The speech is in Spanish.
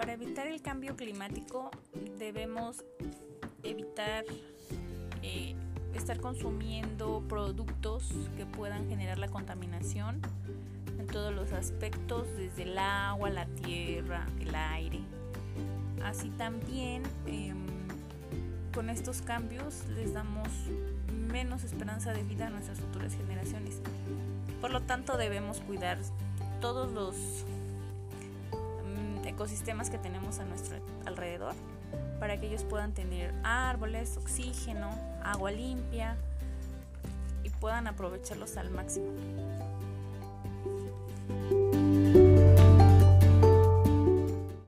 para evitar el cambio climático debemos evitar eh, estar consumiendo productos que puedan generar la contaminación en todos los aspectos, desde el agua, la tierra, el aire. Así también em, con estos cambios les damos menos esperanza de vida a nuestras futuras generaciones. Por lo tanto debemos cuidar todos los ecosistemas que tenemos a nuestro alrededor para que ellos puedan tener árboles, oxígeno, agua limpia y puedan aprovecharlos al máximo.